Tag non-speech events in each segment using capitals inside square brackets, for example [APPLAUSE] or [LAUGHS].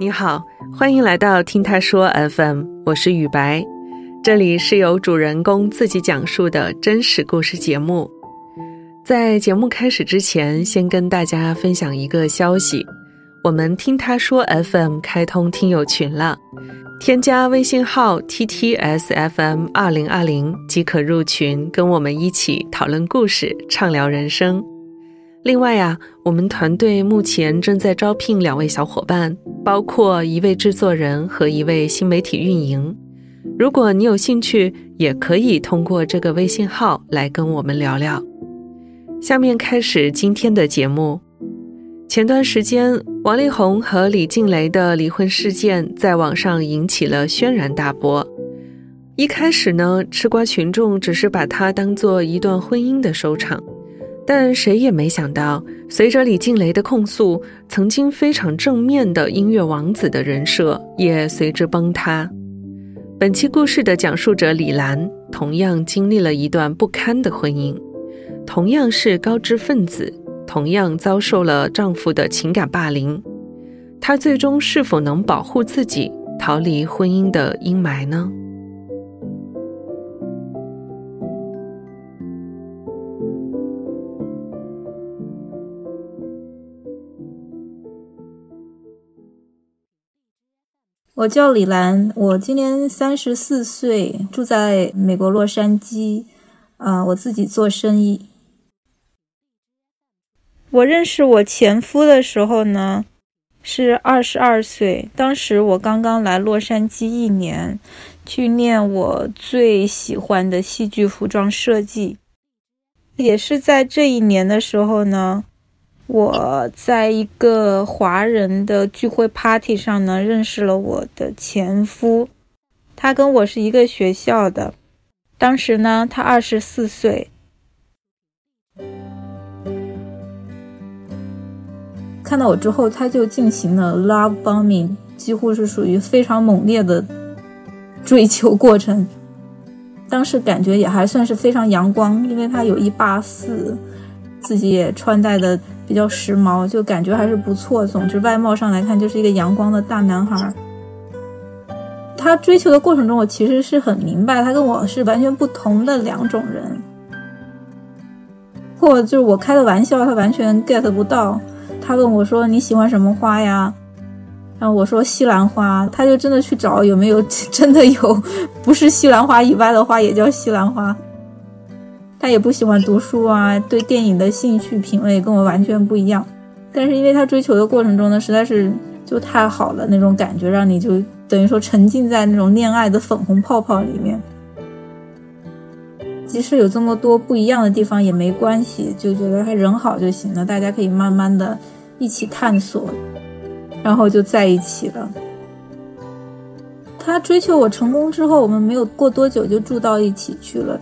你好，欢迎来到听他说 FM，我是雨白，这里是由主人公自己讲述的真实故事节目。在节目开始之前，先跟大家分享一个消息：我们听他说 FM 开通听友群了，添加微信号 ttsfm 二零二零即可入群，跟我们一起讨论故事，畅聊人生。另外呀，我们团队目前正在招聘两位小伙伴。包括一位制作人和一位新媒体运营。如果你有兴趣，也可以通过这个微信号来跟我们聊聊。下面开始今天的节目。前段时间，王力宏和李静蕾的离婚事件在网上引起了轩然大波。一开始呢，吃瓜群众只是把它当做一段婚姻的收场。但谁也没想到，随着李静蕾的控诉，曾经非常正面的音乐王子的人设也随之崩塌。本期故事的讲述者李兰，同样经历了一段不堪的婚姻，同样是高知分子，同样遭受了丈夫的情感霸凌。她最终是否能保护自己，逃离婚姻的阴霾呢？我叫李兰，我今年三十四岁，住在美国洛杉矶。啊，我自己做生意。我认识我前夫的时候呢，是二十二岁，当时我刚刚来洛杉矶一年，去念我最喜欢的戏剧服装设计。也是在这一年的时候呢。我在一个华人的聚会 party 上呢，认识了我的前夫，他跟我是一个学校的。当时呢，他二十四岁。看到我之后，他就进行了 love bombing，几乎是属于非常猛烈的追求过程。当时感觉也还算是非常阳光，因为他有一八四，自己也穿戴的。比较时髦，就感觉还是不错。总之，外貌上来看，就是一个阳光的大男孩。他追求的过程中，我其实是很明白，他跟我是完全不同的两种人。或就是我开的玩笑，他完全 get 不到。他问我说：“你喜欢什么花呀？”然后我说：“西兰花。”他就真的去找有没有 [LAUGHS] 真的有不是西兰花以外的花也叫西兰花。他也不喜欢读书啊，对电影的兴趣品味跟我完全不一样。但是因为他追求的过程中呢，实在是就太好了，那种感觉让你就等于说沉浸在那种恋爱的粉红泡泡里面。即使有这么多不一样的地方也没关系，就觉得他人好就行了。大家可以慢慢的一起探索，然后就在一起了。他追求我成功之后，我们没有过多久就住到一起去了。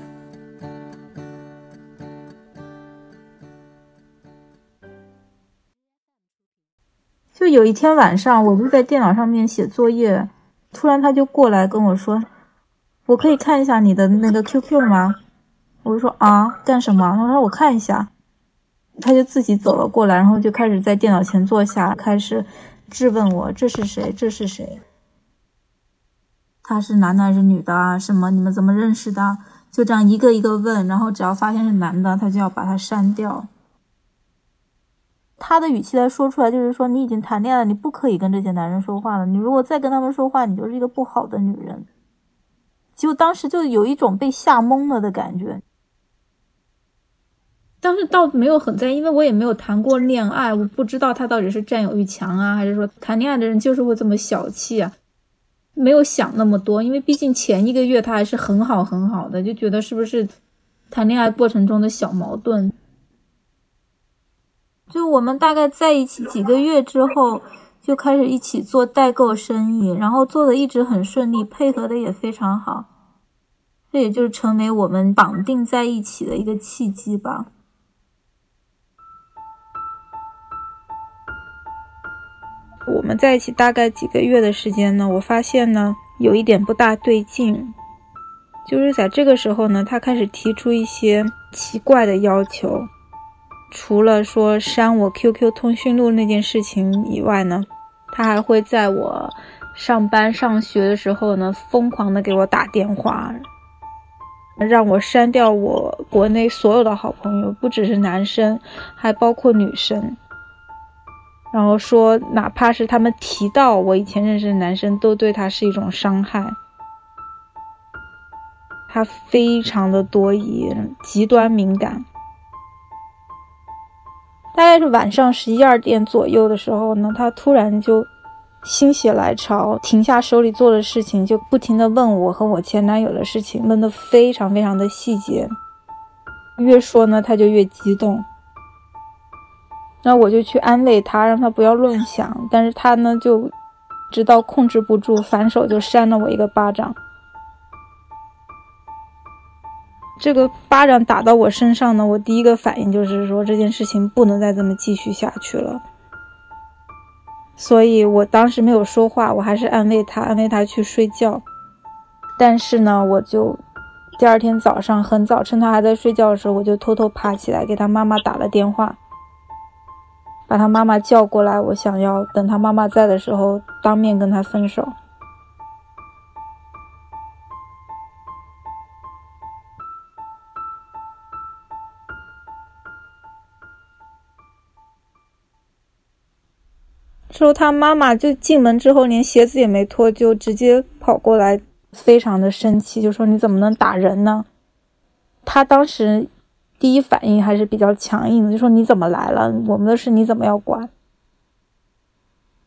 就有一天晚上，我就在电脑上面写作业，突然他就过来跟我说：“我可以看一下你的那个 QQ 吗？”我就说：“啊，干什么？”他说：“我看一下。”他就自己走了过来，然后就开始在电脑前坐下，开始质问我：“这是谁？这是谁？他是男的还是女的啊？什么？你们怎么认识的？”就这样一个一个问，然后只要发现是男的，他就要把他删掉。他的语气来说出来，就是说你已经谈恋爱了，你不可以跟这些男人说话了。你如果再跟他们说话，你就是一个不好的女人。就当时就有一种被吓懵了的感觉。但是倒没有很在意，因为我也没有谈过恋爱，我不知道他到底是占有欲强啊，还是说谈恋爱的人就是会这么小气啊？没有想那么多，因为毕竟前一个月他还是很好很好的，就觉得是不是谈恋爱过程中的小矛盾。就我们大概在一起几个月之后，就开始一起做代购生意，然后做的一直很顺利，配合的也非常好，这也就是成为我们绑定在一起的一个契机吧。我们在一起大概几个月的时间呢，我发现呢有一点不大对劲，就是在这个时候呢，他开始提出一些奇怪的要求。除了说删我 QQ 通讯录那件事情以外呢，他还会在我上班上学的时候呢，疯狂的给我打电话，让我删掉我国内所有的好朋友，不只是男生，还包括女生。然后说，哪怕是他们提到我以前认识的男生，都对他是一种伤害。他非常的多疑，极端敏感。大概是晚上十一二点左右的时候呢，他突然就心血来潮，停下手里做的事情，就不停的问我和我前男友的事情，问的非常非常的细节。越说呢，他就越激动。那我就去安慰他，让他不要乱想。但是他呢，就直到控制不住，反手就扇了我一个巴掌。这个巴掌打到我身上呢，我第一个反应就是说这件事情不能再这么继续下去了。所以我当时没有说话，我还是安慰他，安慰他去睡觉。但是呢，我就第二天早上很早，趁他还在睡觉的时候，我就偷偷爬起来给他妈妈打了电话，把他妈妈叫过来，我想要等他妈妈在的时候当面跟他分手。说他妈妈就进门之后连鞋子也没脱，就直接跑过来，非常的生气，就说你怎么能打人呢？他当时第一反应还是比较强硬的，就说你怎么来了？我们的事你怎么要管？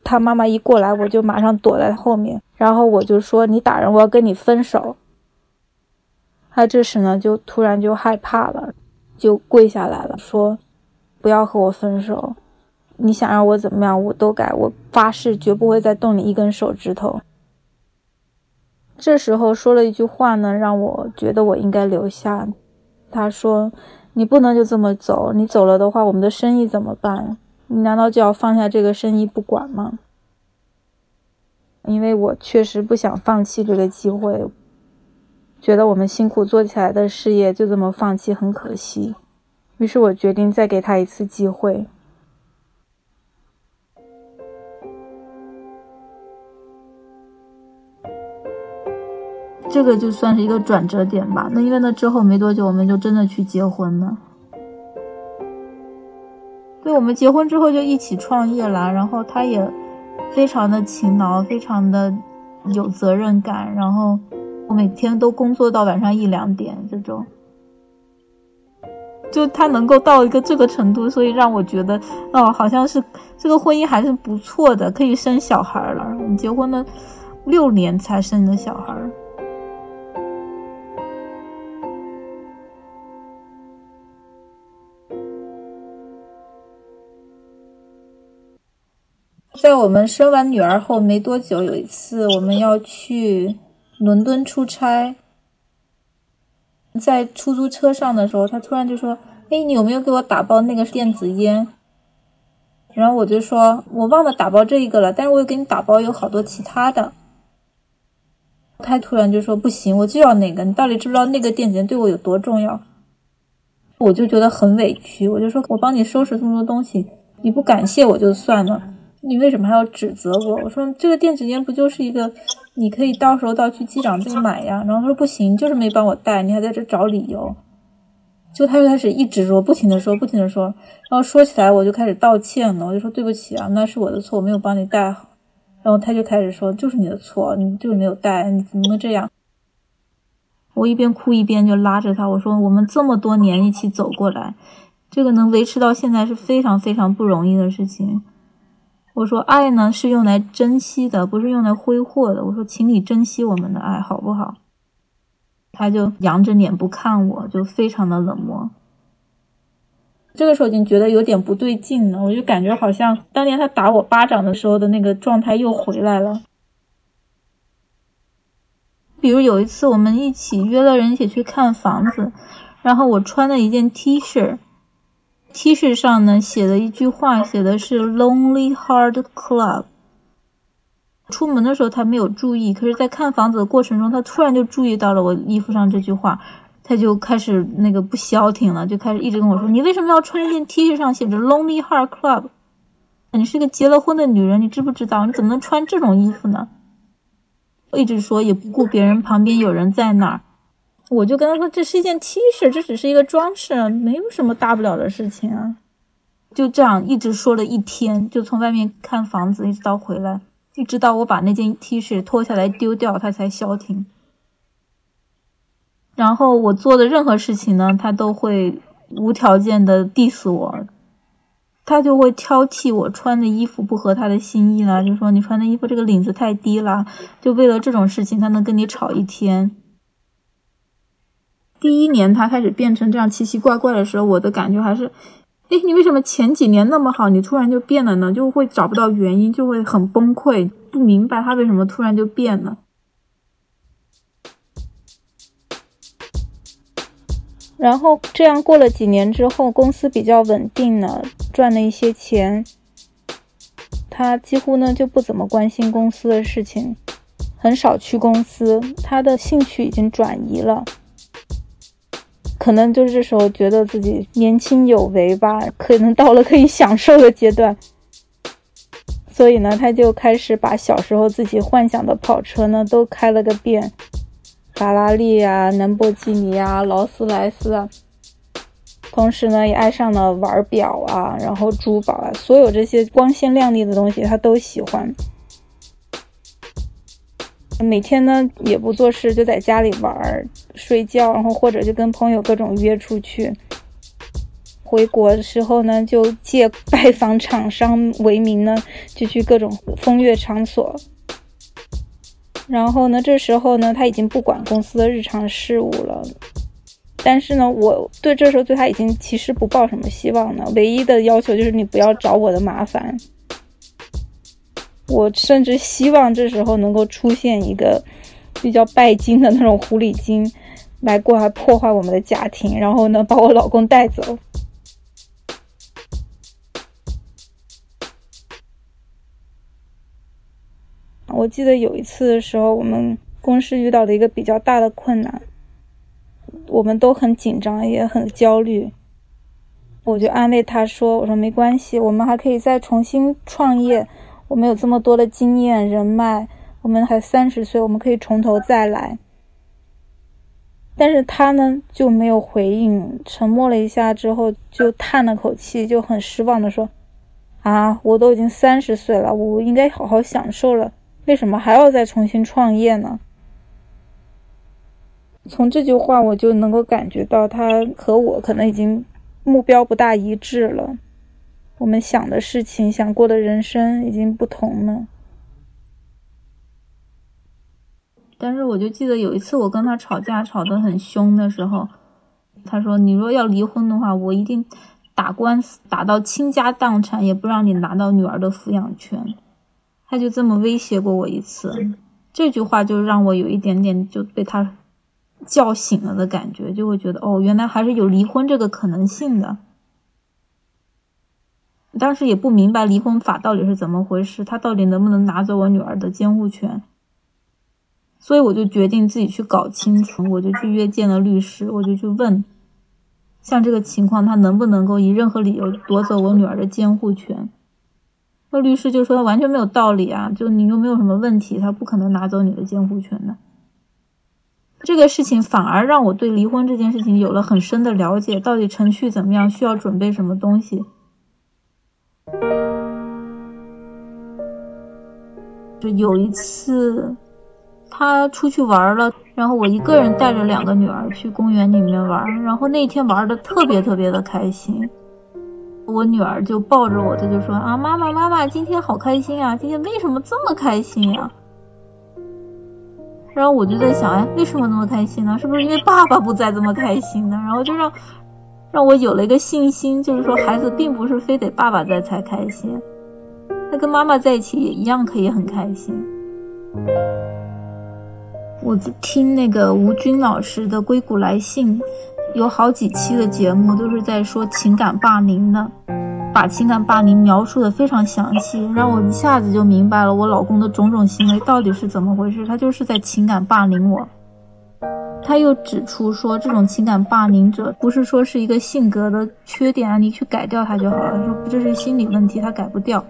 他妈妈一过来，我就马上躲在后面，然后我就说你打人，我要跟你分手。他这时呢就突然就害怕了，就跪下来了，说不要和我分手。你想让我怎么样，我都改。我发誓绝不会再动你一根手指头。这时候说了一句话呢，让我觉得我应该留下。他说：“你不能就这么走，你走了的话，我们的生意怎么办？你难道就要放下这个生意不管吗？”因为我确实不想放弃这个机会，觉得我们辛苦做起来的事业就这么放弃很可惜。于是我决定再给他一次机会。这个就算是一个转折点吧。那因为那之后没多久，我们就真的去结婚了。对，我们结婚之后就一起创业了。然后他也非常的勤劳，非常的有责任感。然后我每天都工作到晚上一两点这种。就他能够到一个这个程度，所以让我觉得，哦，好像是这个婚姻还是不错的，可以生小孩了。我们结婚了六年才生的小孩。在我们生完女儿后没多久，有一次我们要去伦敦出差，在出租车上的时候，他突然就说：“哎，你有没有给我打包那个电子烟？”然后我就说：“我忘了打包这一个了，但是我又给你打包有好多其他的。”他突然就说：“不行，我就要那个。你到底知不知道那个电子烟对我有多重要？”我就觉得很委屈，我就说：“我帮你收拾这么多东西，你不感谢我就算了。”你为什么还要指责我？我说这个电子烟不就是一个，你可以到时候到去机长这买呀。然后他说不行，就是没帮我带，你还在这找理由。就他就开始一直说，不停的说，不停的说。然后说起来我就开始道歉了，我就说对不起啊，那是我的错，我没有帮你带好。然后他就开始说，就是你的错，你就是没有带，你怎么能这样？我一边哭一边就拉着他，我说我们这么多年一起走过来，这个能维持到现在是非常非常不容易的事情。我说爱呢是用来珍惜的，不是用来挥霍的。我说，请你珍惜我们的爱，好不好？他就扬着脸不看我，就非常的冷漠。这个时候已经觉得有点不对劲了，我就感觉好像当年他打我巴掌的时候的那个状态又回来了。比如有一次我们一起约了人一起去看房子，然后我穿了一件 T 恤。T 恤上呢写了一句话，写的是 Lonely Heart Club。出门的时候他没有注意，可是，在看房子的过程中，他突然就注意到了我衣服上这句话，他就开始那个不消停了，就开始一直跟我说：“你为什么要穿一件 T 恤上写着 Lonely Heart Club？你是个结了婚的女人，你知不知道？你怎么能穿这种衣服呢？”一直说也不顾别人旁边有人在那儿，我就跟他说：“这是一件 T 恤，这只是一个装饰，没有什么大不了的事情啊。”就这样一直说了一天，就从外面看房子一直到回来，一直到我把那件 T 恤脱下来丢掉，他才消停。然后我做的任何事情呢，他都会无条件的 diss 我，他就会挑剔我穿的衣服不合他的心意啦，就说你穿的衣服这个领子太低了，就为了这种事情他能跟你吵一天。第一年他开始变成这样奇奇怪怪的时候，我的感觉还是，哎，你为什么前几年那么好，你突然就变了呢？就会找不到原因，就会很崩溃，不明白他为什么突然就变了。然后这样过了几年之后，公司比较稳定了，赚了一些钱。他几乎呢就不怎么关心公司的事情，很少去公司。他的兴趣已经转移了，可能就是这时候觉得自己年轻有为吧，可能到了可以享受的阶段。所以呢，他就开始把小时候自己幻想的跑车呢都开了个遍。法拉利啊，兰博基尼啊，劳斯莱斯啊，同时呢，也爱上了玩表啊，然后珠宝啊，所有这些光鲜亮丽的东西，他都喜欢。每天呢，也不做事，就在家里玩、睡觉，然后或者就跟朋友各种约出去。回国的时候呢，就借拜访厂商为名呢，就去各种风月场所。然后呢，这时候呢，他已经不管公司的日常事务了。但是呢，我对这时候对他已经其实不抱什么希望了。唯一的要求就是你不要找我的麻烦。我甚至希望这时候能够出现一个比较拜金的那种狐狸精，来过来破坏我们的家庭，然后呢，把我老公带走。我记得有一次的时候，我们公司遇到的一个比较大的困难，我们都很紧张，也很焦虑。我就安慰他说：“我说没关系，我们还可以再重新创业。我们有这么多的经验人脉，我们还三十岁，我们可以从头再来。”但是他呢就没有回应，沉默了一下之后，就叹了口气，就很失望的说：“啊，我都已经三十岁了，我应该好好享受了。”为什么还要再重新创业呢？从这句话我就能够感觉到，他和我可能已经目标不大一致了。我们想的事情、想过的人生已经不同了。但是我就记得有一次我跟他吵架吵得很凶的时候，他说：“你若要离婚的话，我一定打官司打到倾家荡产，也不让你拿到女儿的抚养权。”他就这么威胁过我一次，这句话就让我有一点点就被他叫醒了的感觉，就会觉得哦，原来还是有离婚这个可能性的。当时也不明白离婚法到底是怎么回事，他到底能不能拿走我女儿的监护权？所以我就决定自己去搞清楚，我就去约见了律师，我就去问，像这个情况，他能不能够以任何理由夺走我女儿的监护权？那律师就说他完全没有道理啊，就你又没有什么问题，他不可能拿走你的监护权的。这个事情反而让我对离婚这件事情有了很深的了解，到底程序怎么样，需要准备什么东西。就有一次，他出去玩了，然后我一个人带着两个女儿去公园里面玩，然后那天玩的特别特别的开心。我女儿就抱着我，她就说：“啊，妈妈，妈妈，今天好开心啊！今天为什么这么开心呀？”然后我就在想，哎，为什么那么开心呢？是不是因为爸爸不在这么开心呢？然后就让让我有了一个信心，就是说孩子并不是非得爸爸在才开心，他跟妈妈在一起也一样可以很开心。我听那个吴军老师的《硅谷来信》。有好几期的节目都是在说情感霸凌的，把情感霸凌描述的非常详细，让我一下子就明白了我老公的种种行为到底是怎么回事。他就是在情感霸凌我。他又指出说，这种情感霸凌者不是说是一个性格的缺点啊，你去改掉他就好了。说这是心理问题，他改不掉。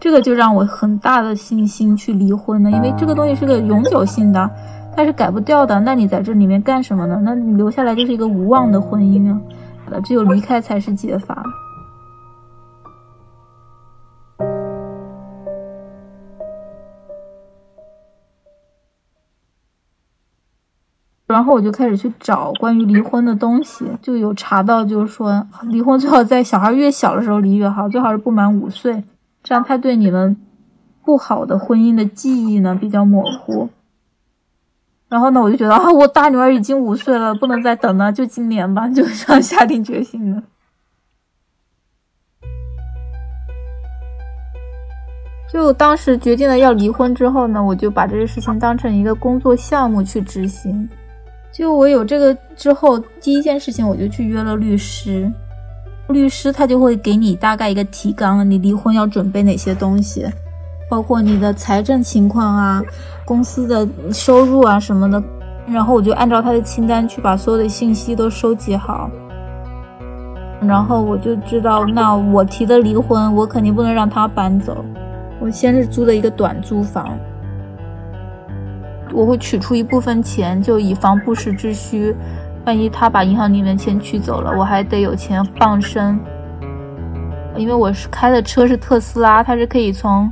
这个就让我很大的信心去离婚了，因为这个东西是个永久性的，它是改不掉的。那你在这里面干什么呢？那你留下来就是一个无望的婚姻啊！只有离开才是解法。然后我就开始去找关于离婚的东西，就有查到，就是说离婚最好在小孩越小的时候离越好，最好是不满五岁，这样他对你们不好的婚姻的记忆呢比较模糊。然后呢，我就觉得啊，我大女儿已经五岁了，不能再等了，就今年吧，就这样下定决心了。就当时决定了要离婚之后呢，我就把这个事情当成一个工作项目去执行。就我有这个之后，第一件事情我就去约了律师，律师他就会给你大概一个提纲，你离婚要准备哪些东西，包括你的财政情况啊、公司的收入啊什么的，然后我就按照他的清单去把所有的信息都收集好，然后我就知道，那我提的离婚，我肯定不能让他搬走，我先是租的一个短租房。我会取出一部分钱，就以防不时之需。万一他把银行里面钱取走了，我还得有钱傍身。因为我是开的车是特斯拉，它是可以从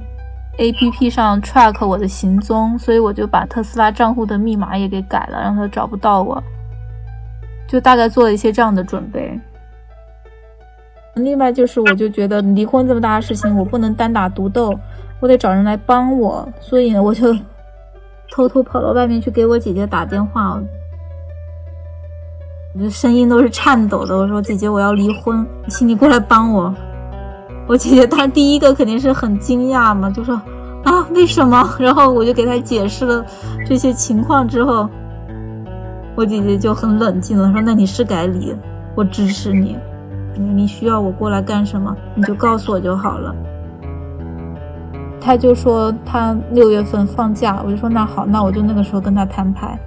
A P P 上 track 我的行踪，所以我就把特斯拉账户的密码也给改了，让他找不到我。就大概做了一些这样的准备。另外就是，我就觉得离婚这么大的事情，我不能单打独斗，我得找人来帮我，所以呢，我就。偷偷跑到外面去给我姐姐打电话，我的声音都是颤抖的。我说：“姐姐，我要离婚，请你过来帮我。”我姐姐她第一个肯定是很惊讶嘛，就说：“啊，为什么？” [LAUGHS] 然后我就给她解释了这些情况之后，我姐姐就很冷静了，说：“那你是该离，我支持你，你需要我过来干什么，你就告诉我就好了。”他就说他六月份放假，我就说那好，那我就那个时候跟他摊牌。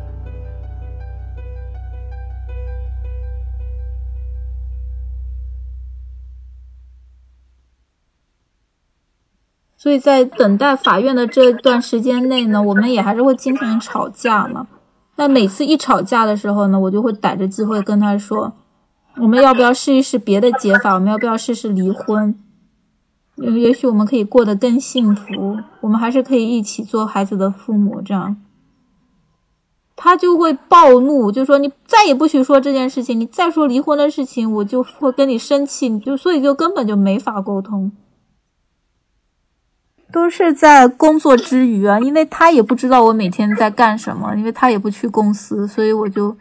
所以在等待法院的这段时间内呢，我们也还是会经常吵架嘛。那每次一吵架的时候呢，我就会逮着机会跟他说，我们要不要试一试别的解法？我们要不要试试离婚？也许我们可以过得更幸福，我们还是可以一起做孩子的父母。这样，他就会暴怒，就说你再也不许说这件事情，你再说离婚的事情，我就会跟你生气。就所以就根本就没法沟通，都是在工作之余啊，因为他也不知道我每天在干什么，因为他也不去公司，所以我就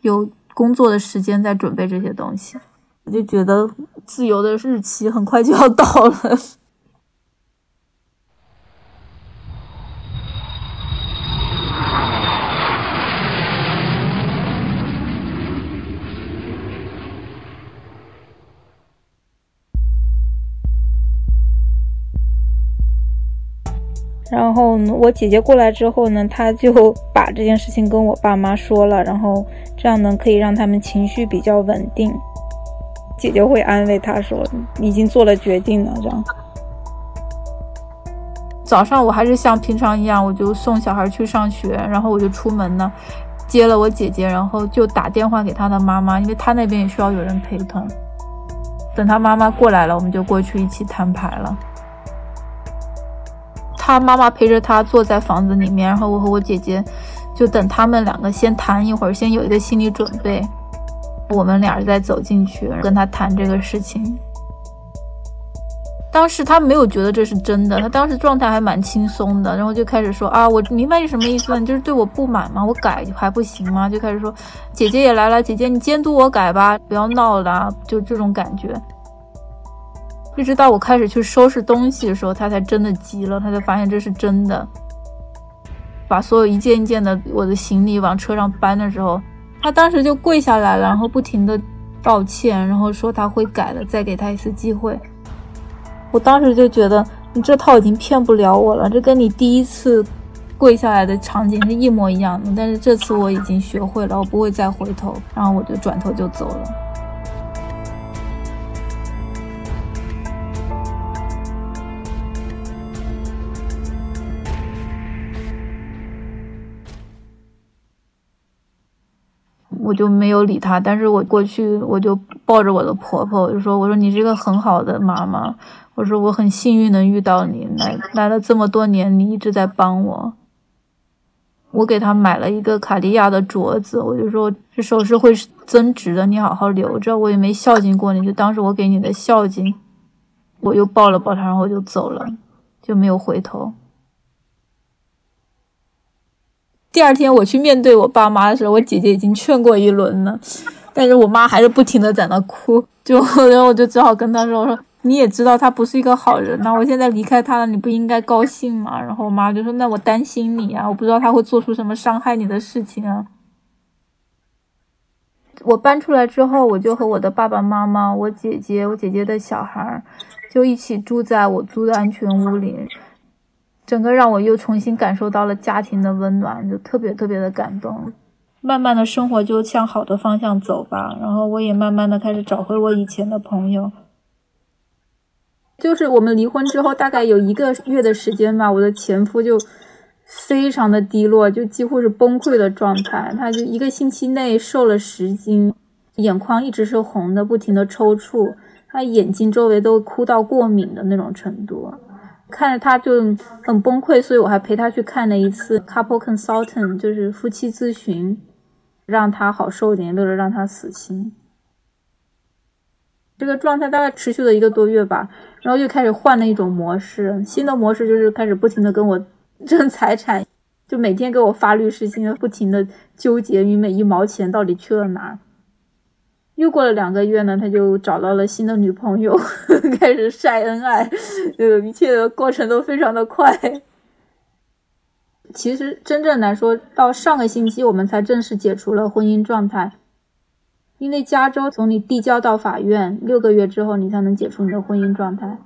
有工作的时间在准备这些东西。就觉得自由的日期很快就要到了。[LAUGHS] 然后我姐姐过来之后呢，她就把这件事情跟我爸妈说了，然后这样呢可以让他们情绪比较稳定。姐姐会安慰他说：“已经做了决定了。”这样。早上我还是像平常一样，我就送小孩去上学，然后我就出门呢，接了我姐姐，然后就打电话给他的妈妈，因为他那边也需要有人陪同。等他妈妈过来了，我们就过去一起摊牌了。他妈妈陪着他坐在房子里面，然后我和我姐姐就等他们两个先谈一会儿，先有一个心理准备。我们俩再走进去跟他谈这个事情。当时他没有觉得这是真的，他当时状态还蛮轻松的，然后就开始说啊，我明白你什么意思，你就是对我不满吗？我改还不行吗？就开始说，姐姐也来了，姐姐你监督我改吧，不要闹了，就这种感觉。一直到我开始去收拾东西的时候，他才真的急了，他才发现这是真的。把所有一件一件的我的行李往车上搬的时候。他当时就跪下来了，然后不停的道歉，然后说他会改的，再给他一次机会。我当时就觉得你这套已经骗不了我了，这跟你第一次跪下来的场景是一模一样的。但是这次我已经学会了，我不会再回头，然后我就转头就走了。我就没有理他，但是我过去我就抱着我的婆婆，我就说：“我说你是一个很好的妈妈，我说我很幸运能遇到你，来来了这么多年，你一直在帮我。我给他买了一个卡地亚的镯子，我就说这首饰会增值的，你好好留着。我也没孝敬过你，就当是我给你的孝敬。我又抱了抱他，然后我就走了，就没有回头。”第二天我去面对我爸妈的时候，我姐姐已经劝过一轮了，但是我妈还是不停的在那哭，就 [LAUGHS] 然后我就只好跟她说：“我说你也知道他不是一个好人，呐我现在离开他了，你不应该高兴吗？”然后我妈就说：“那我担心你啊，我不知道他会做出什么伤害你的事情啊。”我搬出来之后，我就和我的爸爸妈妈、我姐姐、我姐姐的小孩儿，就一起住在我租的安全屋里。整个让我又重新感受到了家庭的温暖，就特别特别的感动。慢慢的生活就向好的方向走吧，然后我也慢慢的开始找回我以前的朋友。就是我们离婚之后，大概有一个月的时间吧，我的前夫就非常的低落，就几乎是崩溃的状态。他就一个星期内瘦了十斤，眼眶一直是红的，不停的抽搐，他眼睛周围都哭到过敏的那种程度。看着他就很崩溃，所以我还陪他去看了一次 couple consultant，就是夫妻咨询，让他好受一点，为了让他死心。这个状态大概持续了一个多月吧，然后又开始换了一种模式，新的模式就是开始不停的跟我争财产，就每天给我发律师信，不停的纠结于每一毛钱到底去了哪儿。又过了两个月呢，他就找到了新的女朋友，[LAUGHS] 开始晒恩爱，呃，一切的过程都非常的快。其实真正来说，到上个星期我们才正式解除了婚姻状态，因为加州从你递交到法院六个月之后，你才能解除你的婚姻状态。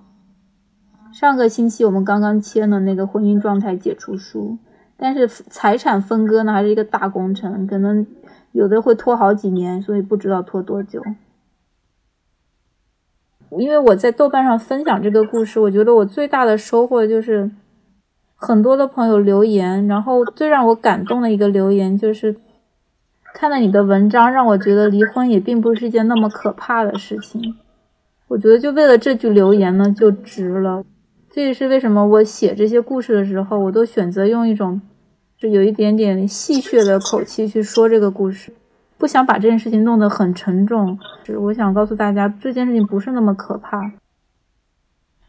上个星期我们刚刚签了那个婚姻状态解除书，但是财产分割呢，还是一个大工程，可能。有的会拖好几年，所以不知道拖多久。因为我在豆瓣上分享这个故事，我觉得我最大的收获就是很多的朋友留言，然后最让我感动的一个留言就是看了你的文章，让我觉得离婚也并不是一件那么可怕的事情。我觉得就为了这句留言呢，就值了。这也是为什么我写这些故事的时候，我都选择用一种。就有一点点戏谑的口气去说这个故事，不想把这件事情弄得很沉重。是我想告诉大家，这件事情不是那么可怕。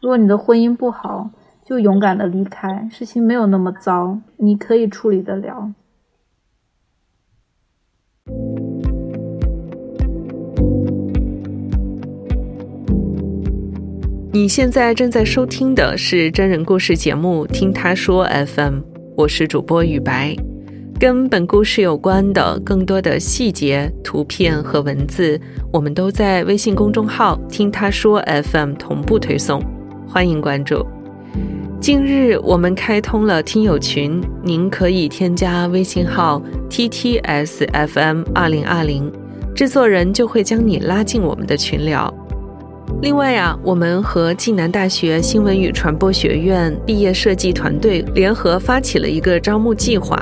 如果你的婚姻不好，就勇敢的离开，事情没有那么糟，你可以处理得了。你现在正在收听的是真人故事节目《听他说 FM》。我是主播雨白，跟本故事有关的更多的细节、图片和文字，我们都在微信公众号“听他说 FM” 同步推送，欢迎关注。近日我们开通了听友群，您可以添加微信号 “ttsfm 二零二零”，制作人就会将你拉进我们的群聊。另外啊，我们和暨南大学新闻与传播学院毕业设计团队联合发起了一个招募计划，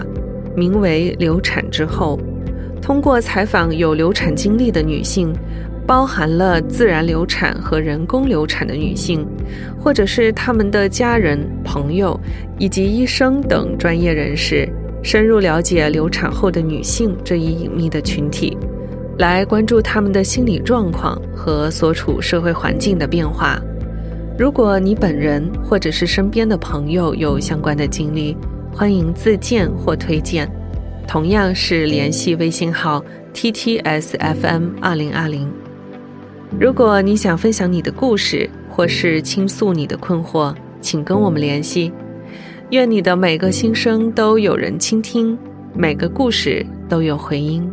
名为“流产之后”。通过采访有流产经历的女性，包含了自然流产和人工流产的女性，或者是他们的家人、朋友以及医生等专业人士，深入了解流产后的女性这一隐秘的群体。来关注他们的心理状况和所处社会环境的变化。如果你本人或者是身边的朋友有相关的经历，欢迎自荐或推荐，同样是联系微信号 ttsfm 二零二零。如果你想分享你的故事或是倾诉你的困惑，请跟我们联系。愿你的每个心声都有人倾听，每个故事都有回音。